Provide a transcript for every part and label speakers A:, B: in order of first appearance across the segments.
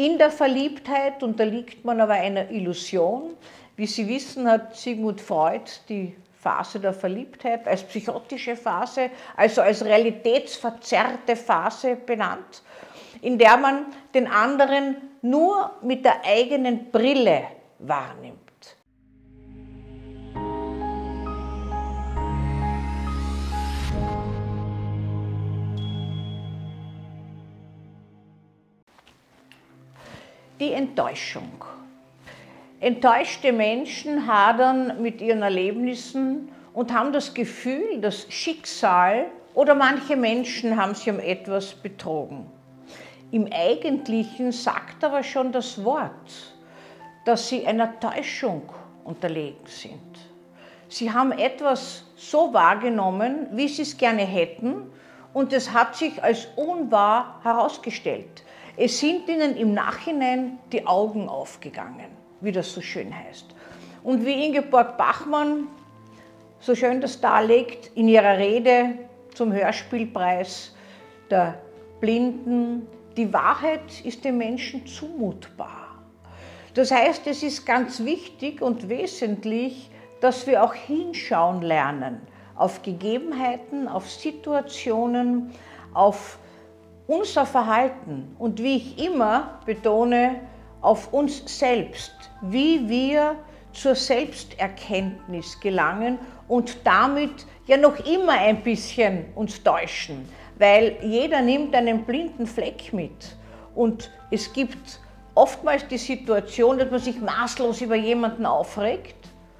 A: In der Verliebtheit unterliegt man aber einer Illusion. Wie Sie wissen, hat Sigmund Freud die Phase der Verliebtheit als psychotische Phase, also als realitätsverzerrte Phase benannt, in der man den anderen nur mit der eigenen Brille wahrnimmt. Die Enttäuschung. Enttäuschte Menschen hadern mit ihren Erlebnissen und haben das Gefühl, das Schicksal oder manche Menschen haben sie um etwas betrogen. Im Eigentlichen sagt aber schon das Wort, dass sie einer Täuschung unterlegen sind. Sie haben etwas so wahrgenommen, wie sie es gerne hätten, und es hat sich als unwahr herausgestellt. Es sind ihnen im Nachhinein die Augen aufgegangen wie das so schön heißt. Und wie Ingeborg Bachmann so schön das darlegt in ihrer Rede zum Hörspielpreis der Blinden, die Wahrheit ist dem Menschen zumutbar. Das heißt, es ist ganz wichtig und wesentlich, dass wir auch hinschauen lernen auf Gegebenheiten, auf Situationen, auf unser Verhalten und wie ich immer betone, auf uns selbst, wie wir zur Selbsterkenntnis gelangen und damit ja noch immer ein bisschen uns täuschen, weil jeder nimmt einen blinden Fleck mit und es gibt oftmals die Situation, dass man sich maßlos über jemanden aufregt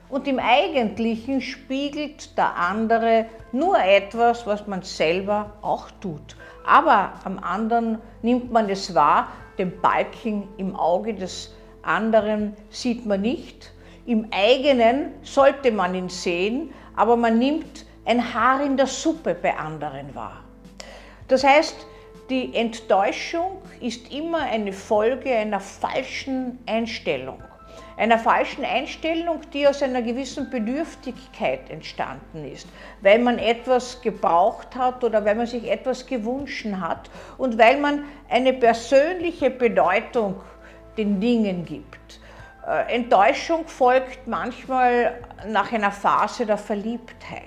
A: und im Eigentlichen spiegelt der andere nur etwas, was man selber auch tut. Aber am anderen nimmt man es wahr, den Balken im Auge des anderen sieht man nicht. Im eigenen sollte man ihn sehen, aber man nimmt ein Haar in der Suppe bei anderen wahr. Das heißt, die Enttäuschung ist immer eine Folge einer falschen Einstellung einer falschen Einstellung, die aus einer gewissen Bedürftigkeit entstanden ist, weil man etwas gebraucht hat oder weil man sich etwas gewünscht hat und weil man eine persönliche Bedeutung den Dingen gibt. Äh, Enttäuschung folgt manchmal nach einer Phase der Verliebtheit.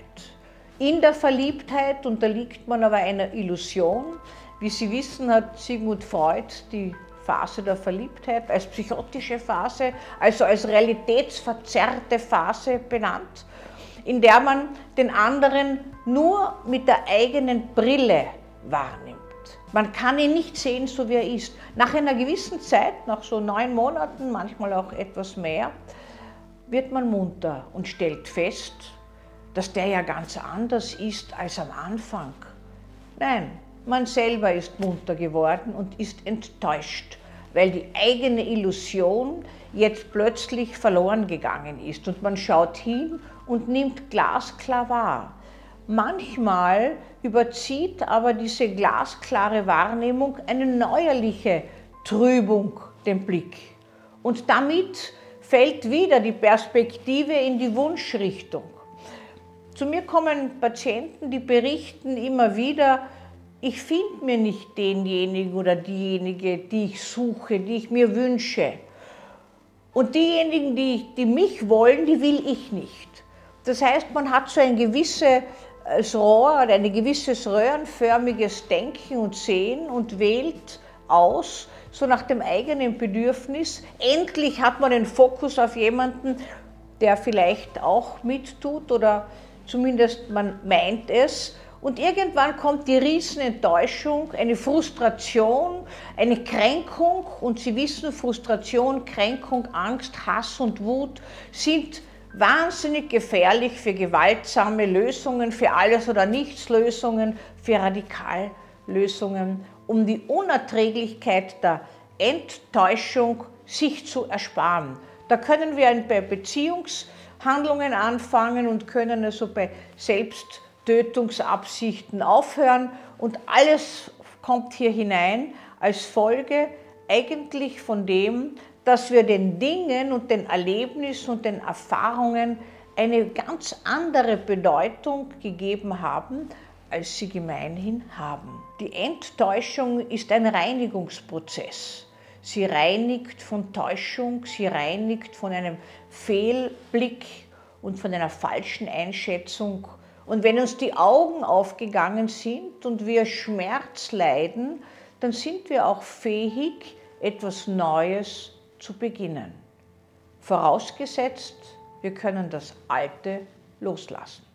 A: In der Verliebtheit unterliegt man aber einer Illusion. Wie Sie wissen, hat Sigmund Freud die Phase der Verliebtheit als psychotische Phase, also als realitätsverzerrte Phase benannt, in der man den anderen nur mit der eigenen Brille wahrnimmt. Man kann ihn nicht sehen, so wie er ist. Nach einer gewissen Zeit, nach so neun Monaten, manchmal auch etwas mehr, wird man munter und stellt fest, dass der ja ganz anders ist als am Anfang. Nein, man selber ist munter geworden und ist enttäuscht, weil die eigene Illusion jetzt plötzlich verloren gegangen ist. Und man schaut hin und nimmt glasklar wahr. Manchmal überzieht aber diese glasklare Wahrnehmung eine neuerliche Trübung den Blick. Und damit fällt wieder die Perspektive in die Wunschrichtung. Zu mir kommen Patienten, die berichten immer wieder, ich finde mir nicht denjenigen oder diejenige, die ich suche, die ich mir wünsche. Und diejenigen, die, die mich wollen, die will ich nicht. Das heißt, man hat so ein gewisses Rohr oder ein gewisses röhrenförmiges Denken und Sehen und wählt aus, so nach dem eigenen Bedürfnis. Endlich hat man den Fokus auf jemanden, der vielleicht auch mittut oder zumindest man meint es. Und irgendwann kommt die Riesenenttäuschung, eine Frustration, eine Kränkung. Und Sie wissen, Frustration, Kränkung, Angst, Hass und Wut sind wahnsinnig gefährlich für gewaltsame Lösungen, für alles oder nichts Lösungen, für Radikallösungen, um die Unerträglichkeit der Enttäuschung sich zu ersparen. Da können wir bei Beziehungshandlungen anfangen und können also bei Selbst Tötungsabsichten aufhören und alles kommt hier hinein als Folge eigentlich von dem, dass wir den Dingen und den Erlebnissen und den Erfahrungen eine ganz andere Bedeutung gegeben haben, als sie gemeinhin haben. Die Enttäuschung ist ein Reinigungsprozess. Sie reinigt von Täuschung, sie reinigt von einem Fehlblick und von einer falschen Einschätzung. Und wenn uns die Augen aufgegangen sind und wir Schmerz leiden, dann sind wir auch fähig, etwas Neues zu beginnen. Vorausgesetzt, wir können das Alte loslassen.